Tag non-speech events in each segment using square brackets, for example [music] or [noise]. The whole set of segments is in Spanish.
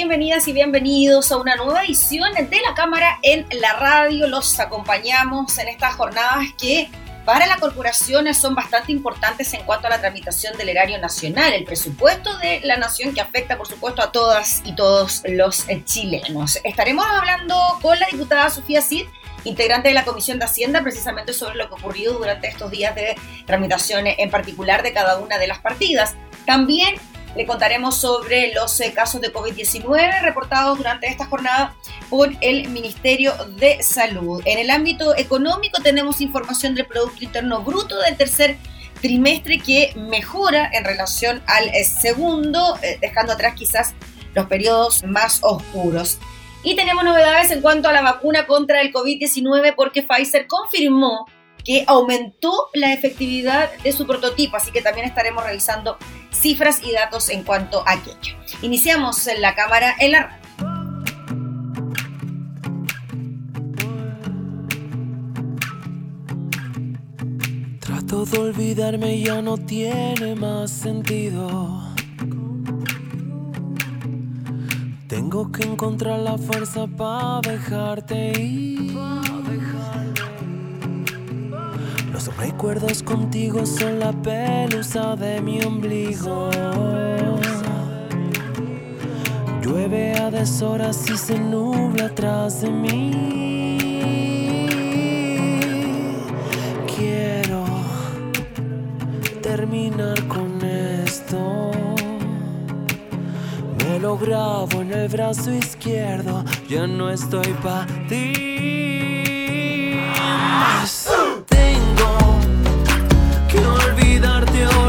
Bienvenidas y bienvenidos a una nueva edición de la Cámara en la Radio. Los acompañamos en estas jornadas que para la corporación son bastante importantes en cuanto a la tramitación del erario nacional, el presupuesto de la nación que afecta, por supuesto, a todas y todos los chilenos. Estaremos hablando con la diputada Sofía Cid integrante de la Comisión de Hacienda, precisamente sobre lo que ocurrió durante estos días de tramitación en particular de cada una de las partidas. También le contaremos sobre los eh, casos de COVID-19 reportados durante esta jornada por el Ministerio de Salud. En el ámbito económico tenemos información del Producto Interno Bruto del tercer trimestre que mejora en relación al eh, segundo, eh, dejando atrás quizás los periodos más oscuros. Y tenemos novedades en cuanto a la vacuna contra el COVID-19 porque Pfizer confirmó que aumentó la efectividad de su prototipo, así que también estaremos revisando cifras y datos en cuanto a aquello. Iniciamos en la cámara en la radio. Trato de olvidarme ya no tiene más sentido. Tengo que encontrar la fuerza para dejarte ir. Recuerdos contigo son la pelusa de mi ombligo. Llueve a deshoras y se nubla atrás de mí. Quiero terminar con esto. Me lo grabo en el brazo izquierdo. Ya no estoy para ti olvidarte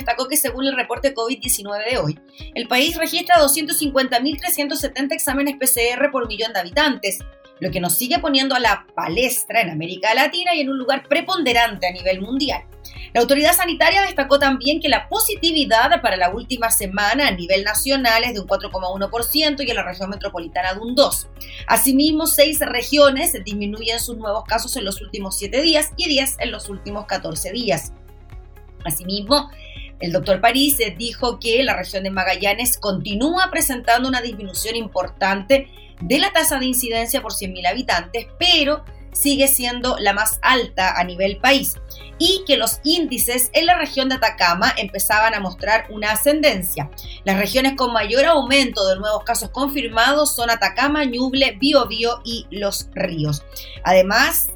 destacó que según el reporte COVID-19 de hoy, el país registra 250.370 exámenes PCR por millón de habitantes, lo que nos sigue poniendo a la palestra en América Latina y en un lugar preponderante a nivel mundial. La autoridad sanitaria destacó también que la positividad para la última semana a nivel nacional es de un 4,1% y en la región metropolitana de un 2%. Asimismo, seis regiones disminuyen sus nuevos casos en los últimos 7 días y 10 en los últimos 14 días. Asimismo, el doctor París dijo que la región de Magallanes continúa presentando una disminución importante de la tasa de incidencia por 100.000 habitantes, pero sigue siendo la más alta a nivel país y que los índices en la región de Atacama empezaban a mostrar una ascendencia. Las regiones con mayor aumento de nuevos casos confirmados son Atacama, Ñuble, Biobío y Los Ríos. Además,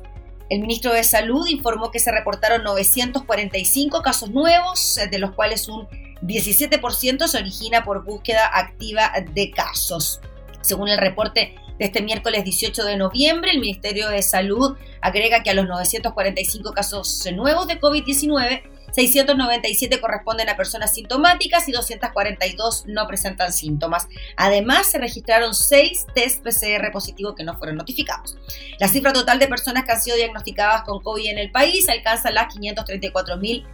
el ministro de Salud informó que se reportaron 945 casos nuevos, de los cuales un 17% se origina por búsqueda activa de casos. Según el reporte de este miércoles 18 de noviembre, el Ministerio de Salud agrega que a los 945 casos nuevos de COVID-19, 697 corresponden a personas sintomáticas y 242 no presentan síntomas. Además, se registraron 6 test PCR positivos que no fueron notificados. La cifra total de personas que han sido diagnosticadas con COVID en el país alcanza las 534.000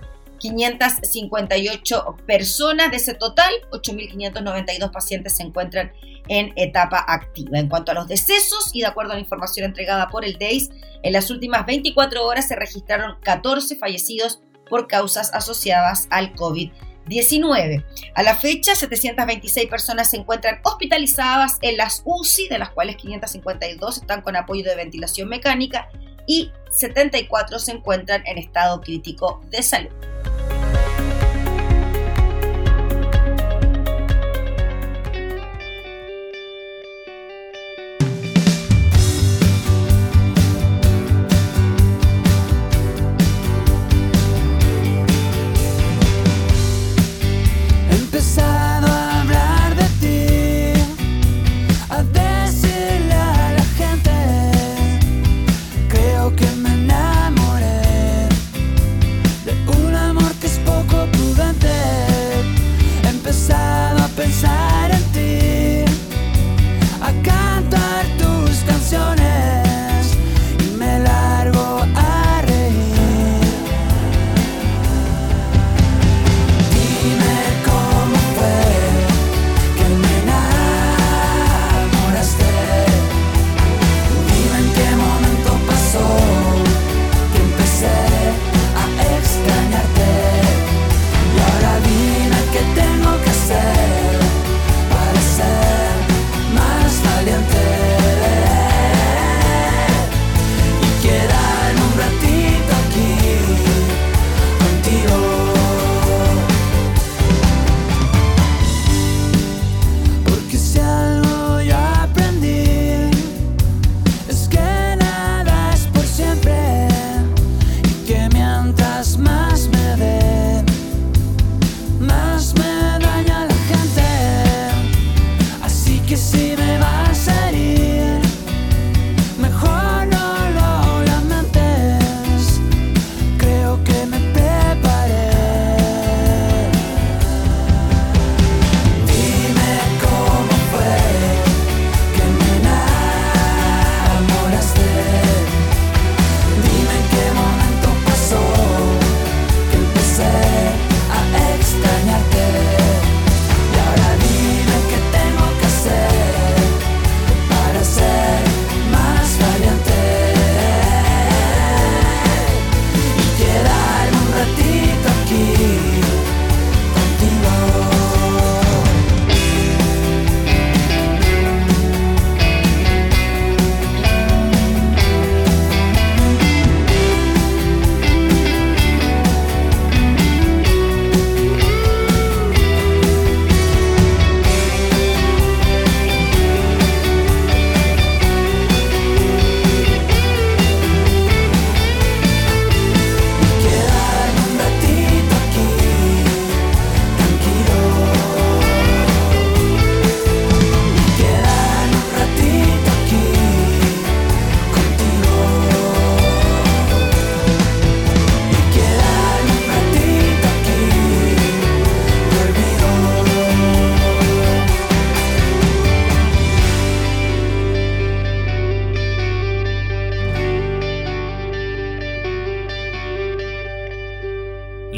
558 personas. De ese total, 8.592 pacientes se encuentran en etapa activa. En cuanto a los decesos, y de acuerdo a la información entregada por el DEIS, en las últimas 24 horas se registraron 14 fallecidos por causas asociadas al COVID-19. A la fecha, 726 personas se encuentran hospitalizadas en las UCI, de las cuales 552 están con apoyo de ventilación mecánica y 74 se encuentran en estado crítico de salud.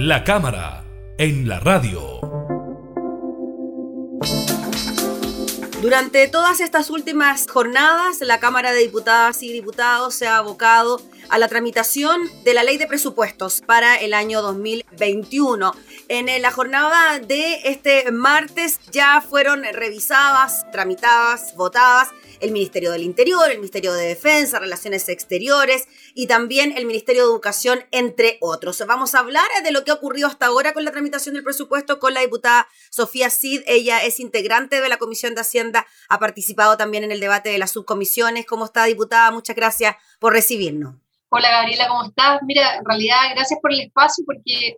La cámara en la radio. Durante todas estas últimas jornadas, la Cámara de Diputadas y Diputados se ha abocado a la tramitación de la ley de presupuestos para el año 2021. En la jornada de este martes ya fueron revisadas, tramitadas, votadas el Ministerio del Interior, el Ministerio de Defensa, Relaciones Exteriores y también el Ministerio de Educación, entre otros. Vamos a hablar de lo que ha ocurrido hasta ahora con la tramitación del presupuesto con la diputada Sofía Cid. Ella es integrante de la Comisión de Hacienda, ha participado también en el debate de las subcomisiones. ¿Cómo está, diputada? Muchas gracias por recibirnos. Hola Gabriela, ¿cómo estás? Mira, en realidad gracias por el espacio porque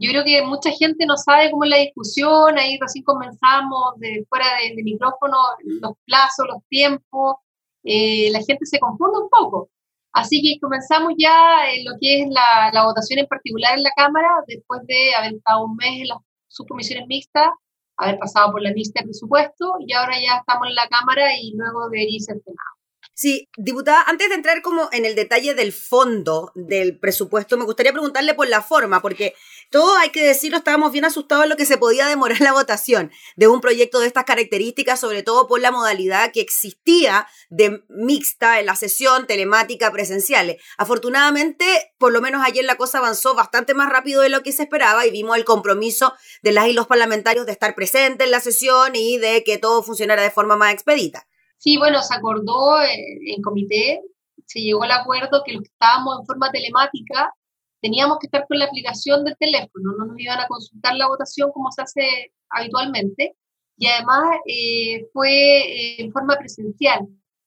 yo creo que mucha gente no sabe cómo es la discusión, ahí recién comenzamos de fuera de, micrófono, los plazos, los tiempos, eh, la gente se confunde un poco. Así que comenzamos ya en lo que es la, la, votación en particular en la Cámara, después de haber estado un mes en las subcomisiones mixtas, haber pasado por la mixta de presupuesto, y ahora ya estamos en la Cámara y luego de irse al Senado. Sí, diputada, antes de entrar como en el detalle del fondo del presupuesto, me gustaría preguntarle por la forma, porque todo hay que decirlo, estábamos bien asustados en lo que se podía demorar la votación de un proyecto de estas características, sobre todo por la modalidad que existía de mixta en la sesión telemática presenciales. Afortunadamente, por lo menos ayer la cosa avanzó bastante más rápido de lo que se esperaba y vimos el compromiso de las y los parlamentarios de estar presentes en la sesión y de que todo funcionara de forma más expedita. Sí, bueno, se acordó en, comité, se llegó al acuerdo que los que estábamos en forma telemática teníamos que estar con la aplicación del teléfono, no nos iban a consultar la votación como se hace habitualmente, y además eh, fue eh, en forma presencial.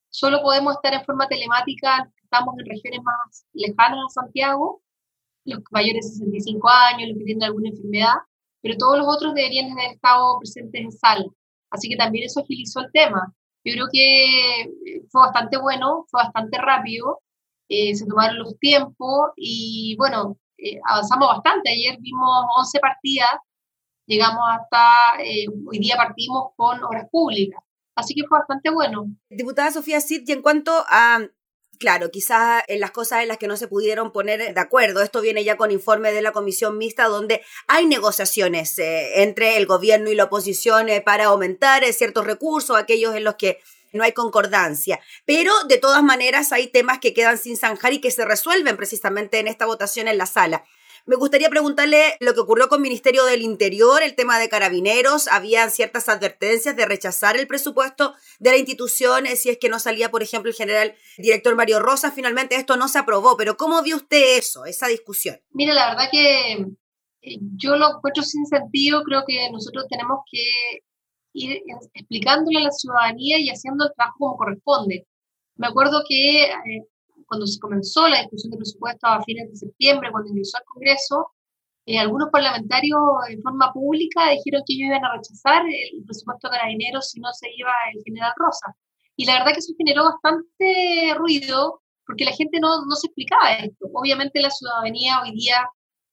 Solo podemos estar en forma telemática, estamos en regiones más lejanas a Santiago, los mayores de 65 años, los que tienen alguna enfermedad, pero todos los otros deberían haber estado presentes en sala. Así que también eso agilizó el tema. Yo creo que eh, fue bastante bueno, fue bastante rápido, eh, se tomaron los tiempos y bueno, eh, avanzamos bastante. Ayer vimos 11 partidas, llegamos hasta, hoy día partimos con obras públicas. Así que fue bastante bueno. Diputada Sofía Cid, y en cuanto a Claro, quizás en las cosas en las que no se pudieron poner de acuerdo. Esto viene ya con informe de la comisión mixta donde hay negociaciones eh, entre el gobierno y la oposición eh, para aumentar eh, ciertos recursos, aquellos en los que no hay concordancia. Pero de todas maneras hay temas que quedan sin zanjar y que se resuelven precisamente en esta votación en la sala. Me gustaría preguntarle lo que ocurrió con el Ministerio del Interior, el tema de carabineros. Habían ciertas advertencias de rechazar el presupuesto de la institución si es que no salía, por ejemplo, el general director Mario Rosa. Finalmente esto no se aprobó, pero ¿cómo vio usted eso, esa discusión? Mira, la verdad que eh, yo lo encuentro sin sentido. Creo que nosotros tenemos que ir explicándole a la ciudadanía y haciendo el trabajo como corresponde. Me acuerdo que eh, cuando se comenzó la discusión de presupuesto a fines de septiembre, cuando ingresó al Congreso, eh, algunos parlamentarios en forma pública dijeron que ellos iban a rechazar el presupuesto de carabineros si no se iba el general Rosa. Y la verdad que eso generó bastante ruido porque la gente no, no se explicaba esto. Obviamente la ciudadanía hoy día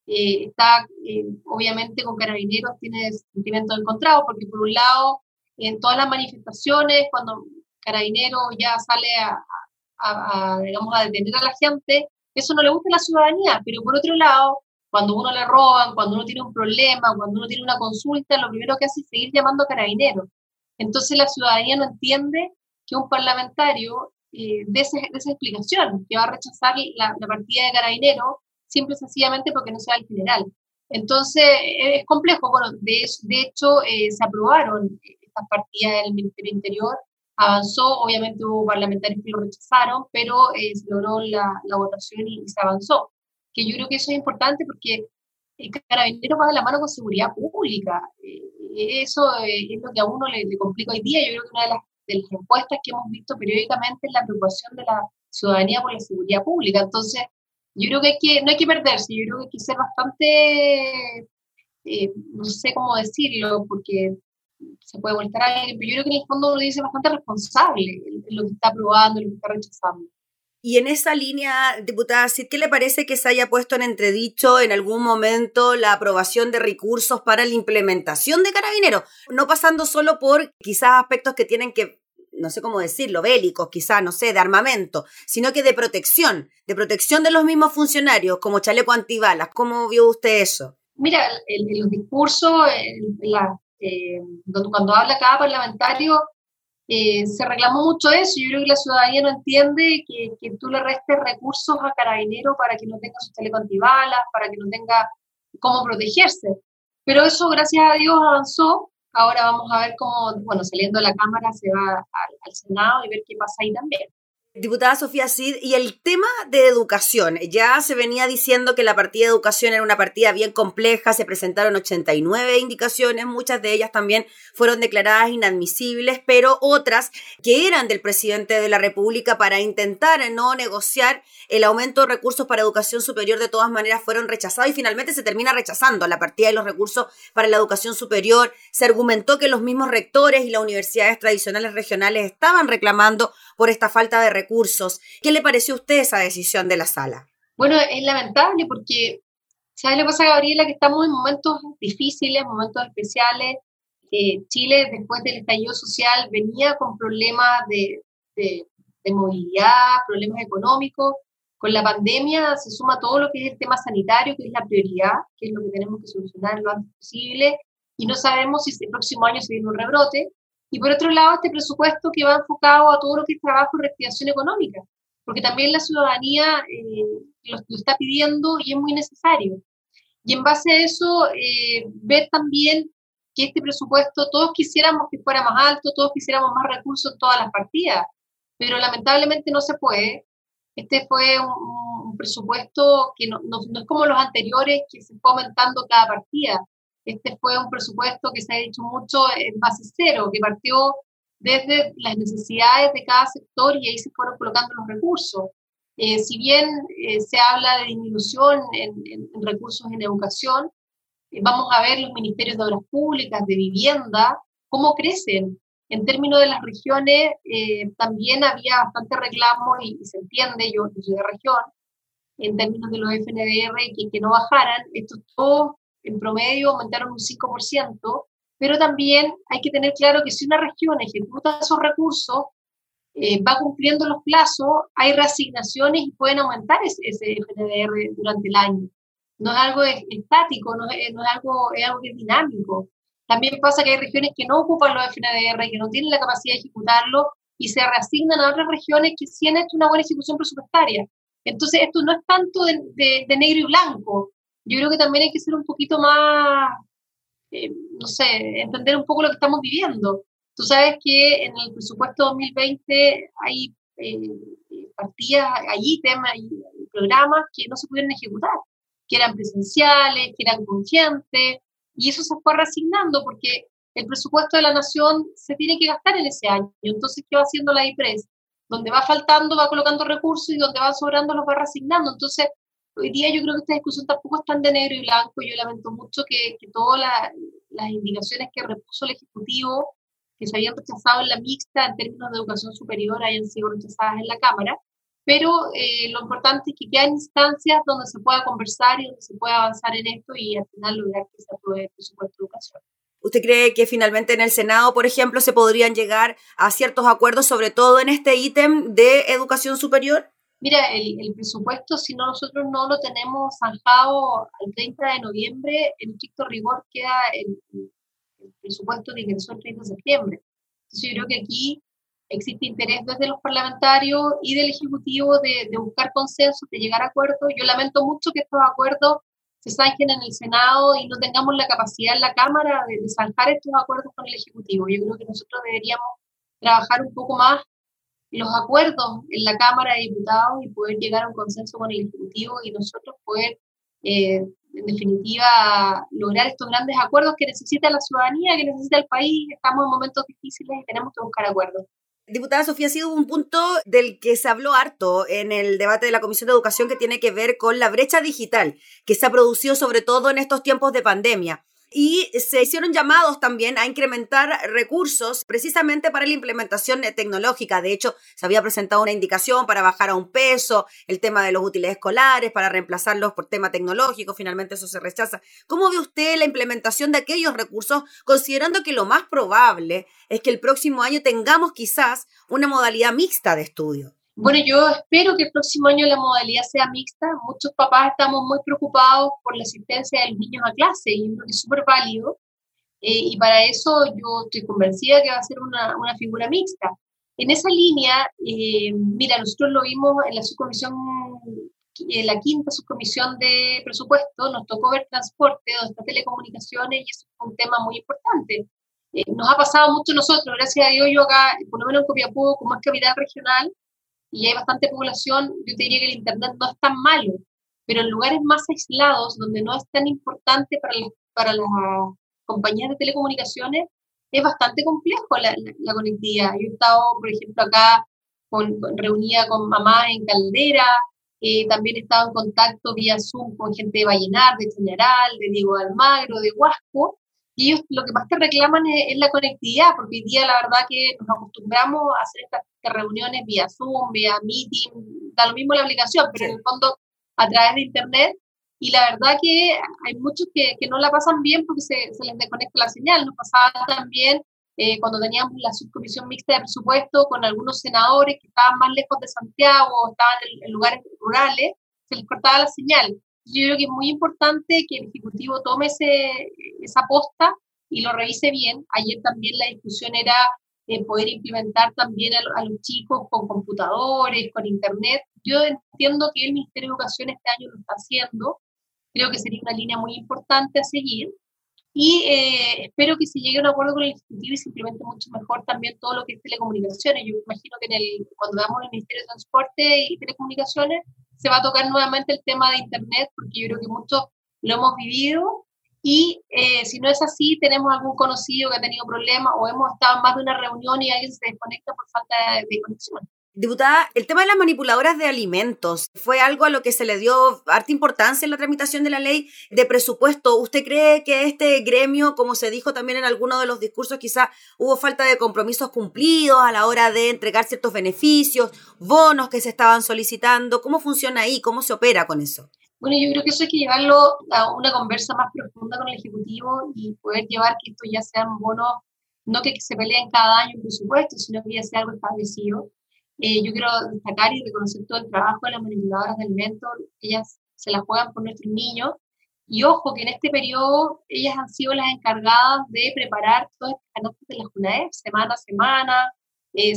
eh, está, eh, obviamente con carabineros tiene sentimientos encontrados porque por un lado, en todas las manifestaciones, cuando carabineros ya sale a, a, digamos, a detener a la gente, eso no le gusta a la ciudadanía, pero por otro lado, cuando uno le roban, cuando uno tiene un problema, cuando uno tiene una consulta, lo primero que hace es seguir llamando a carabineros. Entonces la ciudadanía no entiende que un parlamentario eh, dé, esa, explicación, que va a rechazar la, partida de carabineros simple y sencillamente porque no sea el general. Entonces es complejo. Bueno, de, de hecho eh, se aprobaron estas partidas del Ministerio Interior avanzó, obviamente hubo parlamentarios que lo rechazaron, pero eh, se logró la, la votación y, se avanzó. Que yo creo que eso es importante porque el carabinero va de la mano con seguridad pública. Eh, eso eh, es lo que a uno le, complica hoy día. Yo creo que una de las, de las encuestas que hemos visto periódicamente es la preocupación de la ciudadanía por la seguridad pública. Entonces, yo creo que, hay que no hay que perderse, yo creo que hay que ser bastante, no sé cómo decirlo, porque se puede voltar a alguien, pero yo creo que en el fondo uno dice bastante responsable lo que está aprobando, lo que está rechazando. Y en esa línea, diputada ¿qué le parece que se haya puesto en entredicho en algún momento la aprobación de recursos para la implementación de carabineros? No pasando solo por quizás aspectos que tienen que, no sé cómo decirlo, bélicos, quizás, no sé, de armamento, sino que de protección, de protección de los mismos funcionarios, como chaleco antibalas. ¿Cómo vio usted eso? Mira, en, los discursos, eh, cuando habla cada parlamentario, eh, se reclamó mucho eso. Yo creo que la ciudadanía no entiende que, que tú le restes recursos a carabinero para que no tenga su chaleco antibalas, para que no tenga cómo protegerse. Pero eso, gracias a Dios, avanzó. Ahora vamos a ver cómo, bueno, saliendo de la Cámara se va al Senado y ver qué pasa ahí también. Diputada Sofía Cid, y el tema de educación, ya se venía diciendo que la partida de educación era una partida bien compleja, se presentaron 89 indicaciones, muchas de ellas también fueron declaradas inadmisibles, pero otras que eran del presidente de la República para intentar no negociar el aumento de recursos para educación superior, de todas maneras fueron rechazados y finalmente se termina rechazando la partida de los recursos para la educación superior. Se argumentó que los mismos rectores y las universidades tradicionales regionales estaban reclamando por esta falta de recursos. ¿Qué le pareció a usted esa decisión de la sala? Bueno, es lamentable porque, ¿sabes lo que pasa, Gabriela? Que estamos en momentos difíciles, momentos especiales. Eh, Chile, después del estallido social, venía con problemas de, de movilidad, problemas económicos. Con la pandemia se suma todo lo que es el tema sanitario, que es la prioridad, que es lo que tenemos que solucionar lo antes posible, y no sabemos si el próximo año se viene un rebrote. Y por otro lado, este presupuesto que va enfocado a todo lo que es trabajo y reactivación económica, porque también la ciudadanía eh, lo, está pidiendo y es muy necesario. Y en base a eso, eh, ver también que este presupuesto, todos quisiéramos que fuera más alto, todos quisiéramos más recursos en todas las partidas, pero lamentablemente no se puede. Este fue un, presupuesto que no, no, no, es como los anteriores, que se fue aumentando cada partida. Este fue un presupuesto que se ha dicho mucho en base cero, que partió desde las necesidades de cada sector y ahí se fueron colocando los recursos. Eh, si bien eh, se habla de disminución en, recursos en educación, eh, vamos a ver los ministerios de obras públicas, de vivienda, cómo crecen. En términos de las regiones, también había bastante reclamo y, se entiende, yo, soy de región, en términos de los FNDR, que, que no bajaran. Esto todo en promedio aumentaron un 5%, pero también hay que tener claro que si una región ejecuta esos recursos, eh, va cumpliendo los plazos, hay reasignaciones y pueden aumentar ese, FNDR durante el año. No es algo estático, no es, algo, algo que es dinámico. También pasa que hay regiones que no ocupan los FNDR, que no tienen la capacidad de ejecutarlo y se reasignan a otras regiones que sí han hecho una buena ejecución presupuestaria. Entonces, esto no es tanto de negro y blanco, yo creo que también hay que ser un poquito más, eh, no sé, entender un poco lo que estamos viviendo. Tú sabes que en el presupuesto 2020 hay eh, partidas, hay ítems, hay programas que no se pudieron ejecutar, que eran presenciales, que eran conscientes, y eso se fue reasignando porque el presupuesto de la nación se tiene que gastar en ese año. Entonces, ¿qué va haciendo la IPRES? Donde va faltando, va colocando recursos y donde va sobrando los va reasignando. Entonces, hoy día yo creo que esta discusión tampoco es tan de negro y blanco. Yo lamento mucho que, que todas las indicaciones que repuso el Ejecutivo, que se habían rechazado en la mixta en términos de educación superior, hayan sido rechazadas en la Cámara. Pero eh, lo importante es que queden instancias donde se pueda conversar y donde se pueda avanzar en esto y al final lograr que se apruebe el presupuesto de educación. ¿Usted cree que finalmente en el Senado, por ejemplo, se podrían llegar a ciertos acuerdos, sobre todo en este ítem de educación superior? Mira, el, presupuesto, si no nosotros no lo tenemos zanjado al 30 de noviembre, en estricto rigor queda el, presupuesto de ingreso el 30 de septiembre. Entonces yo creo que aquí existe interés desde los parlamentarios y del Ejecutivo de, buscar consensos, de llegar a acuerdos. Yo lamento mucho que estos acuerdos se zanjen en el Senado y no tengamos la capacidad en la Cámara de, de zanjar estos acuerdos con el Ejecutivo. Yo creo que nosotros deberíamos trabajar un poco más los acuerdos en la Cámara de Diputados y poder llegar a un consenso con el Ejecutivo y nosotros poder, eh, en definitiva, lograr estos grandes acuerdos que necesita la ciudadanía, que necesita el país. Estamos en momentos difíciles y tenemos que buscar acuerdos. Diputada Sofía, ha sido un punto del que se habló harto en el debate de la Comisión de Educación que tiene que ver con la brecha digital que se ha producido sobre todo en estos tiempos de pandemia y se hicieron llamados también a incrementar recursos precisamente para la implementación tecnológica. De hecho, se había presentado una indicación para bajar a un peso el tema de los útiles escolares, para reemplazarlos por tema tecnológico. Finalmente eso se rechaza. ¿Cómo ve usted la implementación de aquellos recursos, considerando que lo más probable es que el próximo año tengamos quizás una modalidad mixta de estudio? Bueno, yo espero que el próximo año la modalidad sea mixta. Muchos papás estamos muy preocupados por la asistencia de los niños a clase y es súper válido. Eh, y para eso yo estoy convencida que va a ser una, una figura mixta. En esa línea, eh, mira, nosotros lo vimos en la subcomisión, en la quinta subcomisión de presupuesto, nos tocó ver transporte, donde está telecomunicaciones, y eso es un tema muy importante. Eh, nos ha pasado mucho a nosotros, gracias a Dios, yo acá, por lo menos en Copiapó, como es capital regional, y hay bastante población, yo te diría que el Internet no es tan malo, pero en lugares más aislados, donde no es tan importante para, para las compañías de telecomunicaciones, es bastante complejo la, la, conectividad. Yo he estado, por ejemplo, acá con, reunida con mamá en Caldera, eh, también he estado en contacto vía Zoom con gente de Vallenar, de Chañaral, de Diego Almagro, de Huasco, y ellos lo que más te reclaman es, la conectividad, porque hoy día la verdad que nos acostumbramos a hacer estas, reuniones vía Zoom, vía Meeting, da lo mismo la aplicación, pero en el fondo a través de Internet, y la verdad que hay muchos que, que no la pasan bien porque se, se, les desconecta la señal. Nos pasaba también eh, cuando teníamos la subcomisión mixta de presupuesto con algunos senadores que estaban más lejos de Santiago o estaban en, lugares rurales, se les cortaba la señal. Yo creo que es muy importante que el Ejecutivo tome ese, esa posta y lo revise bien. Ayer también la discusión era eh, poder implementar también a, a, los chicos con computadores, con internet. Yo entiendo que el Ministerio de Educación este año lo está haciendo, creo que sería una línea muy importante a seguir. Y eh, espero que se llegue a un acuerdo con el Ejecutivo y se implemente mucho mejor también todo lo que es telecomunicaciones. Yo imagino que en el, cuando veamos el Ministerio de Transporte y Telecomunicaciones se va a tocar nuevamente el tema de Internet, porque yo creo que muchos lo hemos vivido. Y eh, si no es así, tenemos algún conocido que ha tenido problemas o hemos estado en más de una reunión y alguien se desconecta por falta de conexión. Diputada, el tema de las manipuladoras de alimentos fue algo a lo que se le dio harta importancia en la tramitación de la ley de presupuesto. ¿Usted cree que este gremio, como se dijo también en alguno de los discursos, quizá hubo falta de compromisos cumplidos a la hora de entregar ciertos beneficios, bonos que se estaban solicitando? ¿Cómo funciona ahí? ¿Cómo se opera con eso? Bueno, yo creo que eso hay que llevarlo a una conversa más profunda con el Ejecutivo y poder llevar que esto ya sean bonos, no que se peleen cada año en presupuesto, sino que ya sea algo establecido eh, yo quiero destacar y reconocer todo el trabajo de las manipuladoras de alimentos. Ellas se las juegan por nuestros niños. Y ojo que en este periodo ellas han sido las encargadas de preparar todas estas canastas de la JUNAEP semana a semana. Eh,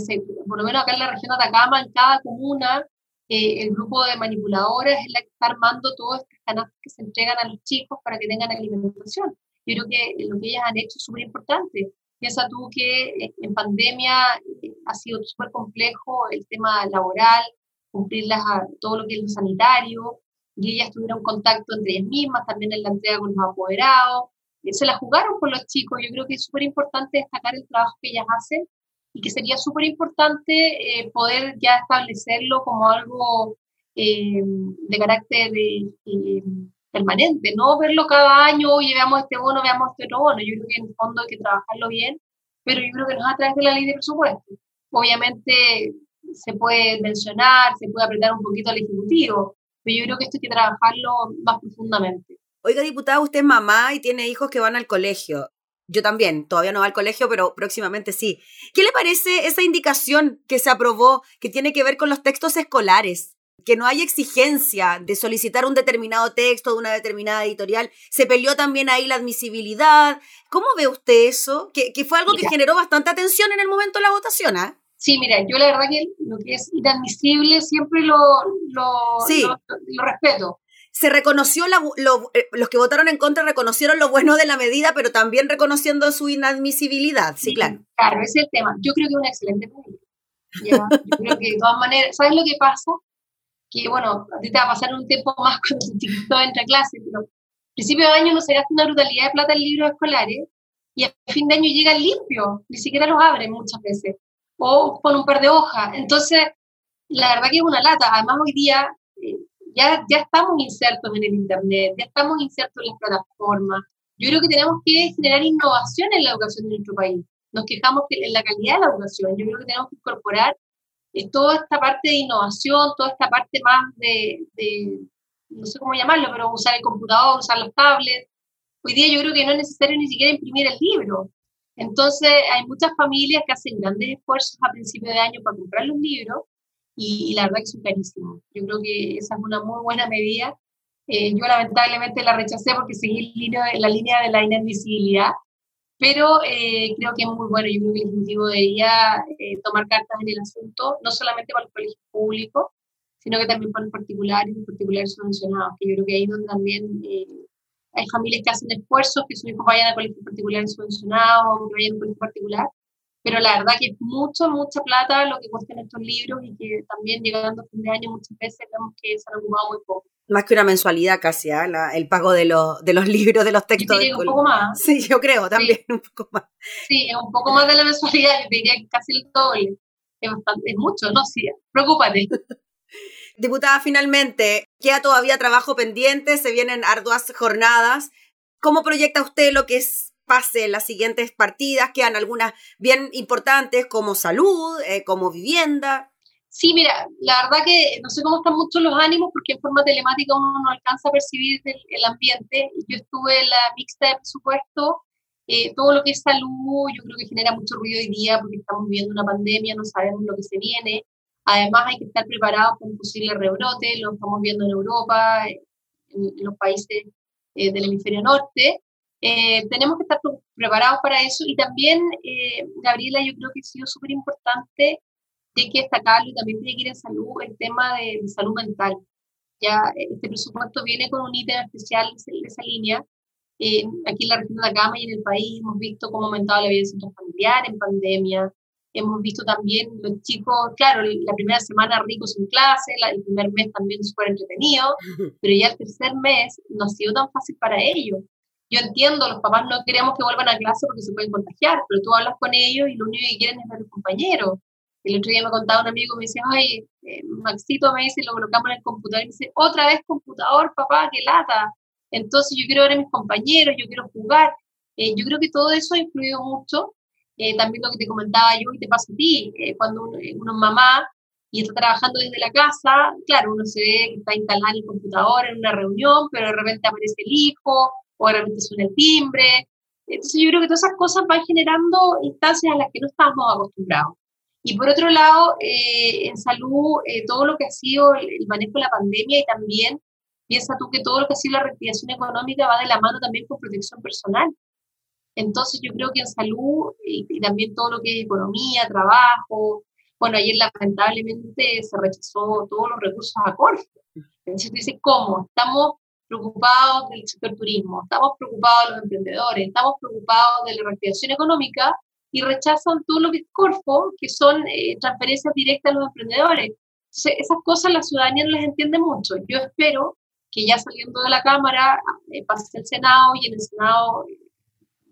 por lo menos acá en la región de Atacama, en cada comuna, eh, el grupo de manipuladoras es la que está armando todas estas canastas que se entregan a los chicos para que tengan alimentación. Yo creo que lo que ellas han hecho es súper importante. Piensa tú que eh, en pandemia eh, ha sido súper complejo el tema laboral, cumplir todo lo que es lo sanitario, y ellas tuvieron contacto entre ellas mismas, también en la entrega con los apoderados, eh, se la jugaron con los chicos. Yo creo que es súper importante destacar el trabajo que ellas hacen y que sería súper importante poder ya establecerlo como algo de carácter de, permanente, no verlo cada año, oye, veamos este bono, veamos este otro bono. Yo creo que en el fondo hay que trabajarlo bien, pero yo creo que no es a través de la ley de presupuesto. Obviamente se puede mencionar, se puede apretar un poquito al Ejecutivo, pero yo creo que esto hay que trabajarlo más profundamente. Oiga, diputada, usted es mamá y tiene hijos que van al colegio. Yo también, todavía no va al colegio, pero próximamente sí. ¿Qué le parece esa indicación que se aprobó que tiene que ver con los textos escolares? Que no hay exigencia de solicitar un determinado texto de una determinada editorial. Se peleó también ahí la admisibilidad. ¿Cómo ve usted eso? Que, fue algo que generó bastante atención en el momento de la votación, ¿ah? Sí, mira, yo la verdad que lo que es inadmisible siempre lo, lo, respeto. Se reconoció, la, eh, los que votaron en contra reconocieron lo bueno de la medida, pero también reconociendo su inadmisibilidad, sí, claro. Claro, ese es el tema. Yo creo que es una excelente medida. Yo creo que de todas maneras, ¿sabes lo que pasa? Que bueno, a te va a pasar un tiempo más [laughs] cuando chiquito entra a pero al principio de año no se gasta una brutalidad de plata en libros escolares y a fin de año llega limpio, ni siquiera los abren muchas veces, o con un par de hojas. Entonces, la verdad que es una lata. Además, hoy día eh, ya, ya estamos insertos en el Internet, ya estamos insertos en las plataformas. Yo creo que tenemos que generar innovación en la educación de nuestro país. Nos quejamos que en la calidad de la educación. Yo creo que tenemos que incorporar toda esta parte de innovación, toda esta parte más de, no sé cómo llamarlo, pero usar el computador, usar los tablets. Hoy día yo creo que no es necesario ni siquiera imprimir el libro. Entonces hay muchas familias que hacen grandes esfuerzos a principio de año para comprar los libros y, la verdad que son carísimos. Yo creo que esa es una muy buena medida. Eh, yo lamentablemente la rechacé porque seguí la línea de la inadmisibilidad, pero eh, creo que es muy bueno. Yo creo que el Ejecutivo debería eh, tomar cartas en el asunto, no solamente para los colegios públicos, sino que también para los particulares y particulares subvencionados, que yo creo que ahí donde también hay familias que hacen esfuerzos, que sus hijos vayan a colegios particulares subvencionados o que vayan a un colegio particular, pero la verdad que es mucho, mucha plata lo que cuestan estos libros y que también llegando a fin de año muchas veces vemos que se han ocupado muy poco. Más que una mensualidad casi, ¿eh? el pago de, los, de los [laughs] libros, de los textos. Sí, un poco más. Sí, yo creo también [laughs] un poco más. Sí, es un poco más de la mensualidad, yo diría que casi el doble. Es bastante, es mucho, ¿no? Sí, preocúpate. [laughs] Diputada, finalmente, queda todavía trabajo pendiente, se vienen arduas jornadas. ¿Cómo proyecta usted lo que es pase en las siguientes partidas? Quedan algunas bien importantes como salud, eh, como vivienda. Sí, mira, la verdad que no sé cómo están muchos los ánimos porque en forma telemática uno no alcanza a percibir el, ambiente. Yo estuve en la mixta de presupuesto, eh, todo lo que es salud yo creo que genera mucho ruido hoy día porque estamos viviendo una pandemia, no sabemos lo que se viene. Además hay que estar preparados para un posible rebrote, lo estamos viendo en Europa, en, los países eh, del hemisferio norte. Eh, tenemos que estar preparados para eso y también, eh, Gabriela, yo creo que ha sido súper importante, hay que destacarlo y también tiene que ir en salud, el tema de, salud mental. Ya este presupuesto viene con un ítem especial de esa línea. aquí en la región de Atacama y en el país hemos visto cómo ha aumentado la violencia familiar en pandemia, Hemos visto también los chicos, claro, la primera semana ricos en clase, el primer mes también súper entretenido, pero ya el tercer mes no ha sido tan fácil para ellos. Yo entiendo, los papás no queremos que vuelvan a clase porque se pueden contagiar, pero tú hablas con ellos y lo único que quieren es ver a los compañeros. El otro día me contaba un amigo, me dice, ay, eh, Maxito me dice, lo colocamos en el computador, y me dice, otra vez computador, papá, qué lata. Entonces yo quiero ver a mis compañeros, yo quiero jugar. Eh, yo creo que todo eso ha influido mucho eh, también lo que te comentaba yo y te pasa a ti, eh, cuando uno, uno, es mamá y está trabajando desde la casa, claro, uno se ve que está instalado en el computador en una reunión, pero de repente aparece el hijo, o de repente suena el timbre. Entonces yo creo que todas esas cosas van generando instancias a las que no estábamos acostumbrados. Y por otro lado, eh, en salud, todo lo que ha sido el, el, manejo de la pandemia y también piensa tú que todo lo que ha sido la reactivación económica va de la mano también con protección personal. Entonces yo creo que en salud y, también todo lo que es economía, trabajo, bueno, ayer lamentablemente se rechazó todos los recursos a Corfo. Entonces dice, ¿cómo? Estamos preocupados del sector turismo, estamos preocupados de los emprendedores, estamos preocupados de la reactivación económica y rechazan todo lo que es Corfo, que son eh, transferencias directas a los emprendedores. Entonces, esas cosas la ciudadanía no las entiende mucho. Yo espero que ya saliendo de la Cámara eh, pase el Senado y en el Senado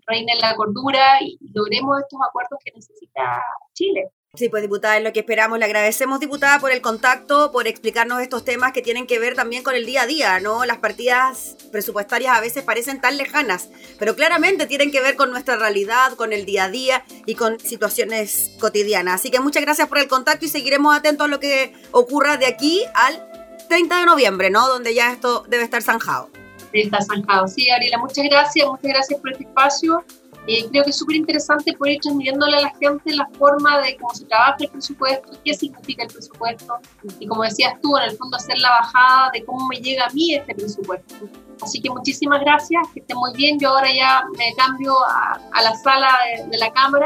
reine la cordura y logremos estos acuerdos que necesita Chile. Sí, pues diputada, es lo que esperamos. Le agradecemos, diputada, por el contacto, por explicarnos estos temas que tienen que ver también con el día a día, ¿no? Las partidas presupuestarias a veces parecen tan lejanas, pero claramente tienen que ver con nuestra realidad, con el día a día y con situaciones cotidianas. Así que muchas gracias por el contacto y seguiremos atentos a lo que ocurra de aquí al 30 de noviembre, ¿no? Donde ya esto debe estar zanjado está zanjado. Sí, Gabriela, muchas gracias, muchas gracias por este espacio. Eh, creo que es súper interesante poder ir transmitiéndole a la gente la forma de cómo se trabaja el presupuesto, qué significa el presupuesto y como decías tú, en el fondo hacer la bajada de cómo me llega a mí este presupuesto. Así que muchísimas gracias, que esté muy bien. Yo ahora ya me cambio a, a la sala de, la Cámara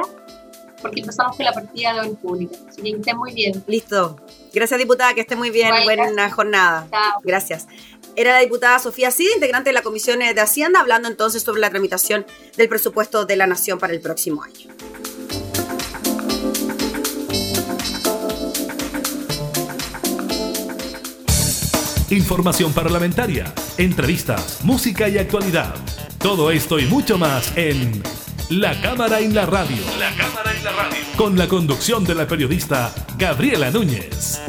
porque empezamos con la partida de hoy pública. Así que esté muy bien. Listo. Gracias, diputada, que esté muy bien. Buena jornada. Chao. Gracias. Era la diputada Sofía Cid, integrante de la Comisión de Hacienda, hablando entonces sobre la tramitación del presupuesto de la Nación para el próximo año. Información parlamentaria, entrevistas, música y actualidad. Todo esto y mucho más en La Cámara en la Radio. La Cámara en la Radio. Con la conducción de la periodista Gabriela Núñez.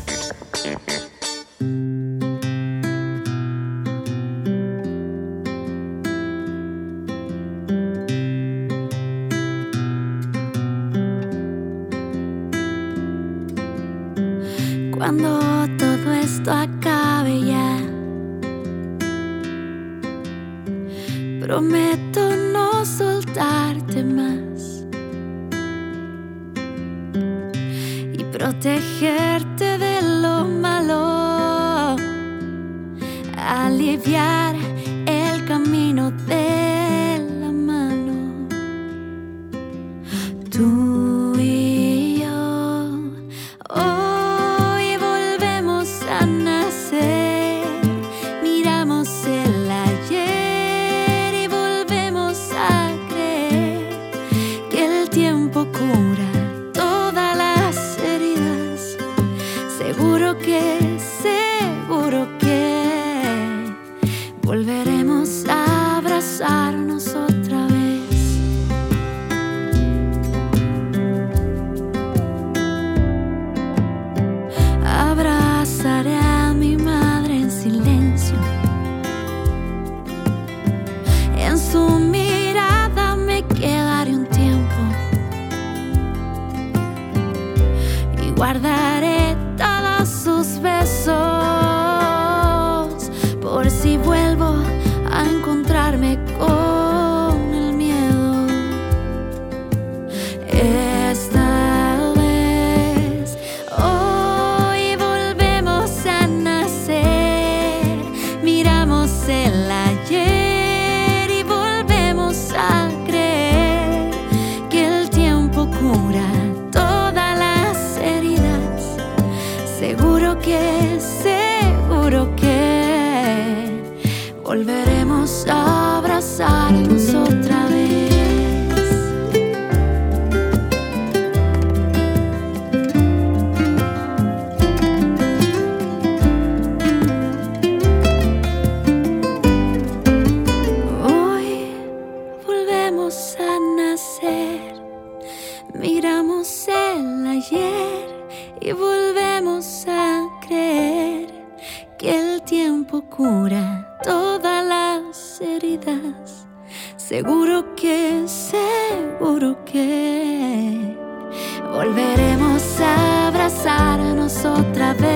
Volveremos a abrazarnos otra vez.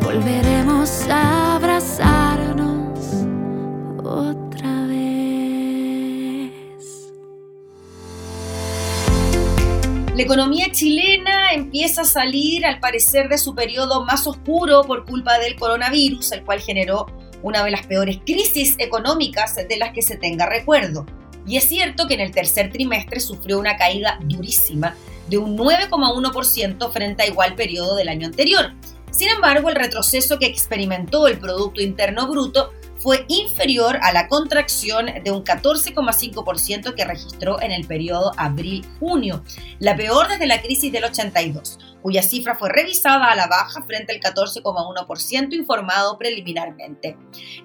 Volveremos a abrazarnos otra vez. La economía chilena empieza a salir, al parecer, de su periodo más oscuro por culpa del coronavirus, el cual generó una de las peores crisis económicas de las que se tenga recuerdo. Y es cierto que en el tercer trimestre sufrió una caída durísima de un 9,1% frente a igual periodo del año anterior. Sin embargo, el retroceso que experimentó el Producto Interno Bruto fue inferior a la contracción de un 14,5% que registró en el periodo abril-junio, la peor desde la crisis del 82, cuya cifra fue revisada a la baja frente al 14,1% informado preliminarmente.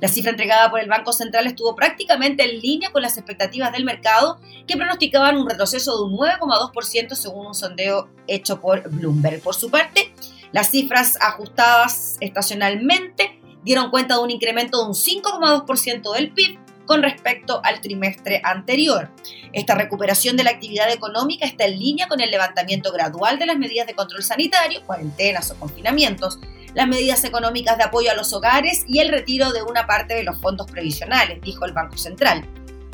La cifra entregada por el Banco Central estuvo prácticamente en línea con las expectativas del mercado, que pronosticaban un retroceso de un 9,2% según un sondeo hecho por Bloomberg. Por su parte, las cifras ajustadas estacionalmente dieron cuenta de un incremento de un 5,2% del PIB con respecto al trimestre anterior. Esta recuperación de la actividad económica está en línea con el levantamiento gradual de las medidas de control sanitario, cuarentenas o confinamientos, las medidas económicas de apoyo a los hogares y el retiro de una parte de los fondos previsionales, dijo el Banco Central.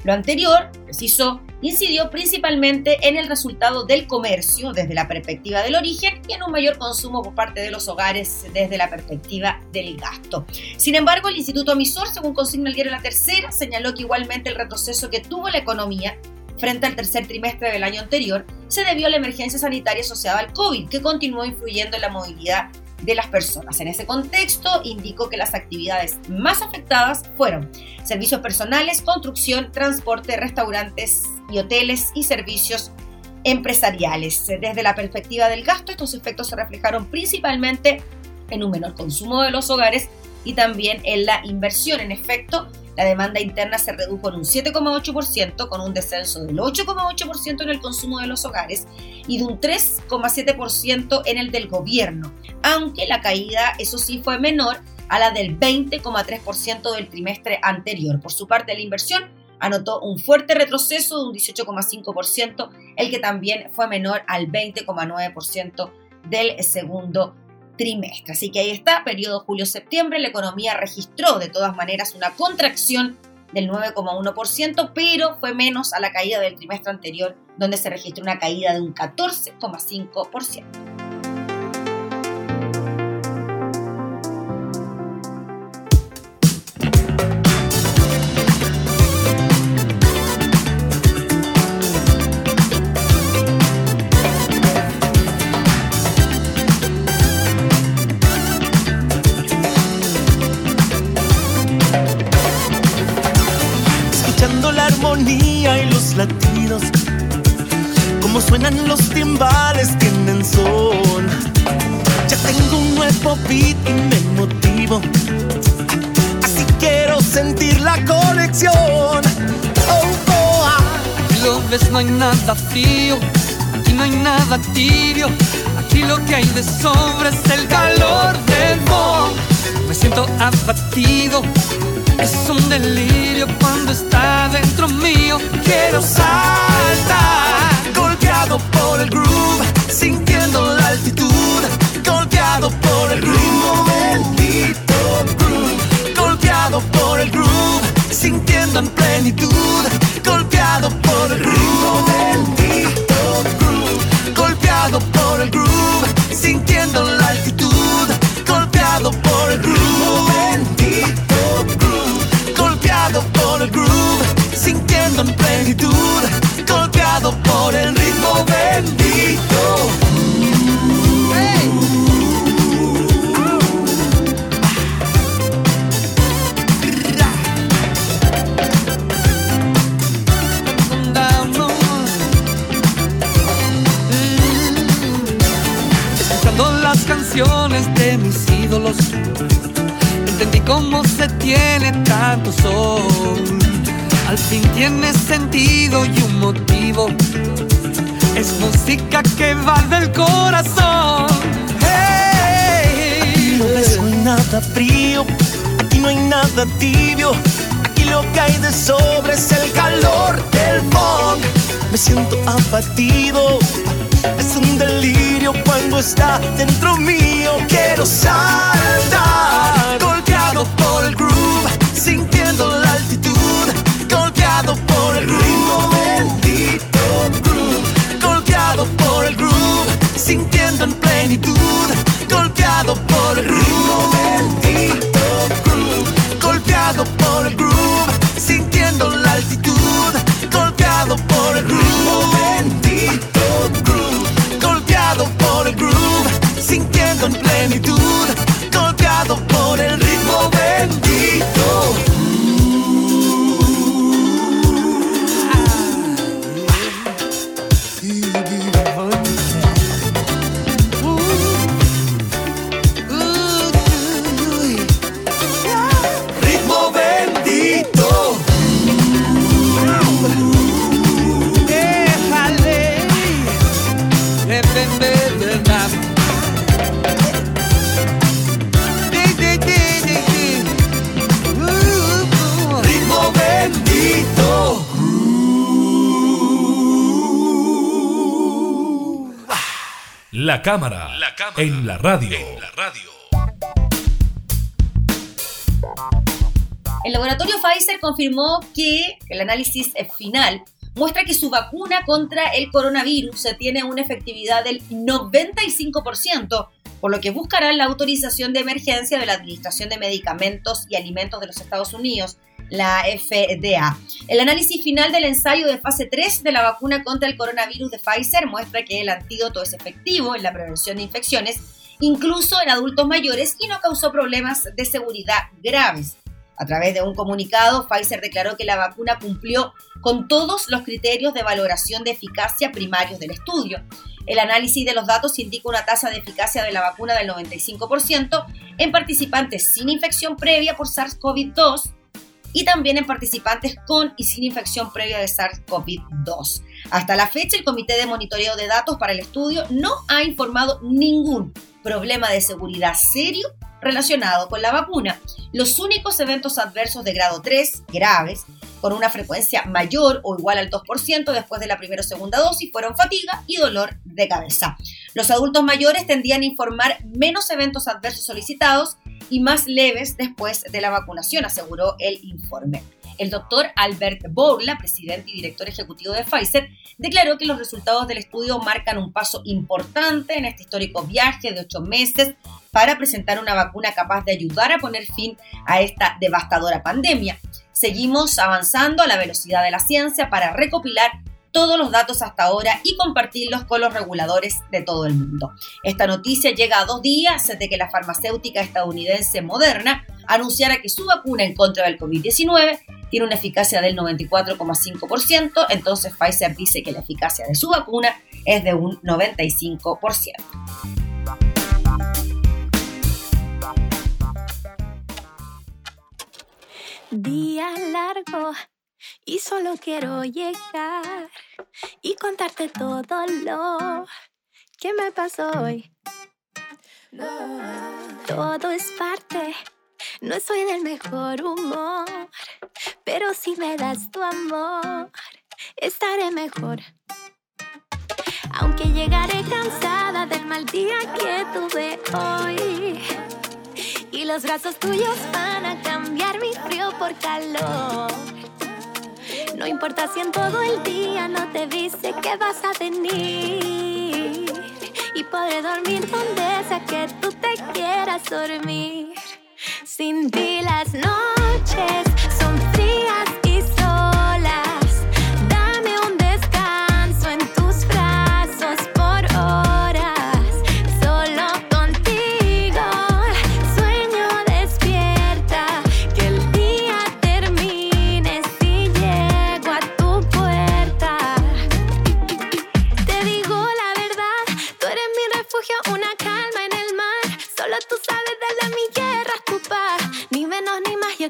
Lo anterior, preciso, incidió principalmente en el resultado del comercio desde la perspectiva del origen y en un mayor consumo por parte de los hogares desde la perspectiva del gasto. Sin embargo, el Instituto Emisor, según consigna el diario La Tercera, señaló que igualmente el retroceso que tuvo la economía frente al tercer trimestre del año anterior se debió a la emergencia sanitaria asociada al COVID, que continuó influyendo en la movilidad de las personas. En ese contexto, indicó que las actividades más afectadas fueron servicios personales, construcción, transporte, restaurantes y hoteles y servicios empresariales. Desde la perspectiva del gasto, estos efectos se reflejaron principalmente en un menor consumo de los hogares y también en la inversión. En efecto, la demanda interna se redujo en un 7,8% con un descenso del 8,8% en el consumo de los hogares y de un 3,7% en el del gobierno, aunque la caída, eso sí, fue menor a la del 20,3% del trimestre anterior. Por su parte, la inversión anotó un fuerte retroceso de un 18,5%, el que también fue menor al 20,9% del segundo trimestre. Así que ahí está, periodo julio-septiembre, la economía registró de todas maneras una contracción del 9,1%, pero fue menos a la caída del trimestre anterior, donde se registró una caída de un 14,5%. Timbales, tienen son. Ya tengo un nuevo beat y me motivo. Así quiero sentir la conexión. Oh, oh, Aquí lo ves, no hay nada frío. Aquí no hay nada tibio. Aquí lo que hay de sobra es el calor del funk. Me siento abatido es un delirio cuando está dentro mío. Quiero saltar, golpeado por el groove, sintiendo la altitud. Golpeado por el ritmo bendito groove. Golpeado por el groove, sintiendo en plenitud. Golpeado por el ritmo bendito groove. Golpeado por el groove, sintiendo la altitud. Golpeado por el ritmo Al fin tiene sentido y un motivo. Es música que va del corazón. Hey. No hay nada frío, aquí no hay nada tibio. Aquí lo que hay de sobre es el calor del funk. Me siento abatido, es un delirio cuando está dentro mío. Quiero saltar sintiendo la altitud, golpeado por el ritmo bendito groove, golpeado por el groove, sintiendo en plenitud, golpeado por el ritmo bendito groove, golpeado por el groove, sintiendo la altitud, golpeado por el ritmo bendito groove, golpeado por el groove, sintiendo en plenitud, La cámara, en, la radio. El laboratorio Pfizer confirmó que el análisis final muestra que su vacuna contra el coronavirus tiene una efectividad del 95%, por lo que buscará la autorización de emergencia de la Administración de Medicamentos y Alimentos de los Estados Unidos la FDA. El análisis final del ensayo de fase 3 de la vacuna contra el coronavirus de Pfizer muestra que el antídoto es efectivo en la prevención de infecciones, incluso en adultos mayores, y no causó problemas de seguridad graves. A través de un comunicado, Pfizer declaró que la vacuna cumplió con todos los criterios de valoración de eficacia primarios del estudio. El análisis de los datos indica una tasa de eficacia de la vacuna del 95% en participantes sin infección previa por SARS-CoV-2 y también en participantes con y sin infección previa de SARS-CoV-2. Hasta la fecha, el Comité de Monitoreo de Datos para el estudio no ha informado ningún problema de seguridad serio relacionado con la vacuna. Los únicos eventos adversos de grado 3, graves, con una frecuencia mayor o igual al 2% después de la primera o segunda dosis, fueron fatiga y dolor de cabeza. Los adultos mayores tendían a informar menos eventos adversos solicitados y más leves después de la vacunación, aseguró el informe. el doctor Albert Bourla, presidente y director ejecutivo de Pfizer, declaró que los resultados del estudio marcan un paso importante en este histórico viaje de ocho meses para presentar una vacuna capaz de ayudar a poner fin a esta devastadora pandemia. Seguimos avanzando a la velocidad de la ciencia para recopilar todos los datos hasta ahora y compartirlos con los reguladores de todo el mundo. Esta noticia llega a dos días de que la farmacéutica estadounidense Moderna anunciara que su vacuna en contra del COVID-19 tiene una eficacia del 94,5%, entonces Pfizer dice que la eficacia de su vacuna es de un 95%. Día largo y solo quiero llegar y contarte todo lo que me pasó hoy. Todo es parte, no soy del mejor humor, pero si me das tu amor, estaré mejor. Aunque llegaré cansada del mal día que tuve hoy. Y los brazos tuyos van a cambiar mi frío por calor. No importa si en todo el día no te dice que vas a venir. Y podré dormir donde sea que tú te quieras dormir. Sin ti las noches son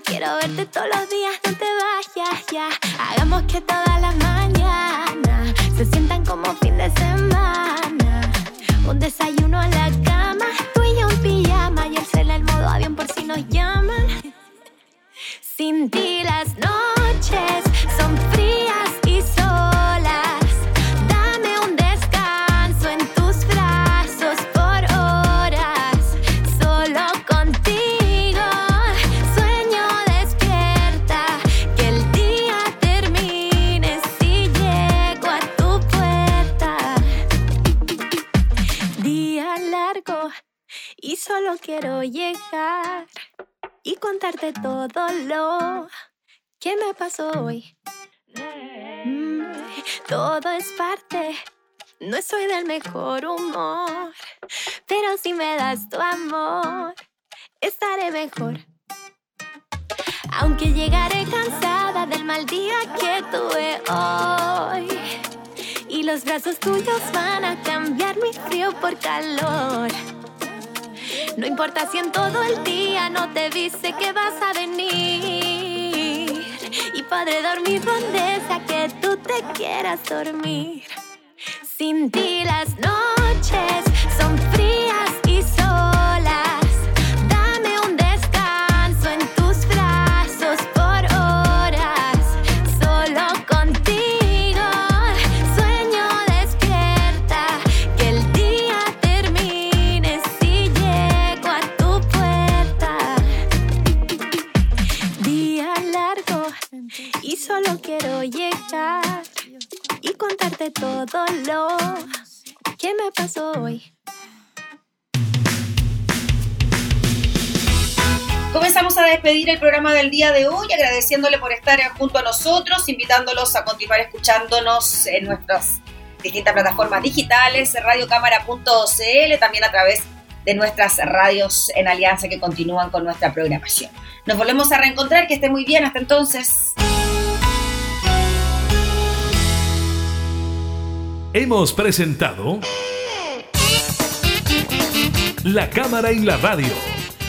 quiero verte todos los días, no te vayas ya. Hagamos que todas las mañanas se sientan como fin de semana. Un desayuno en la cama, tú y yo en pijama y el cel el modo avión por si nos llaman. Sin ti las noches quiero llegar y contarte todo lo que me pasó hoy. Mm, todo es parte, no soy del mejor humor, pero si me das tu amor, estaré mejor. Aunque llegaré cansada del mal día que tuve hoy. Y los brazos tuyos van a cambiar mi frío por calor. No importa si en todo el día no te dice que vas a venir. Y podré dormir donde sea que tú te quieras dormir. Sin ti las noches son frías del día de hoy, agradeciéndole por estar junto a nosotros, invitándolos a continuar escuchándonos en nuestras distintas plataformas digitales, radiocámara.cl, también a través de nuestras radios en alianza que continúan con nuestra programación. Nos volvemos a reencontrar, que esté muy bien, hasta entonces. Hemos presentado La Cámara y la Radio.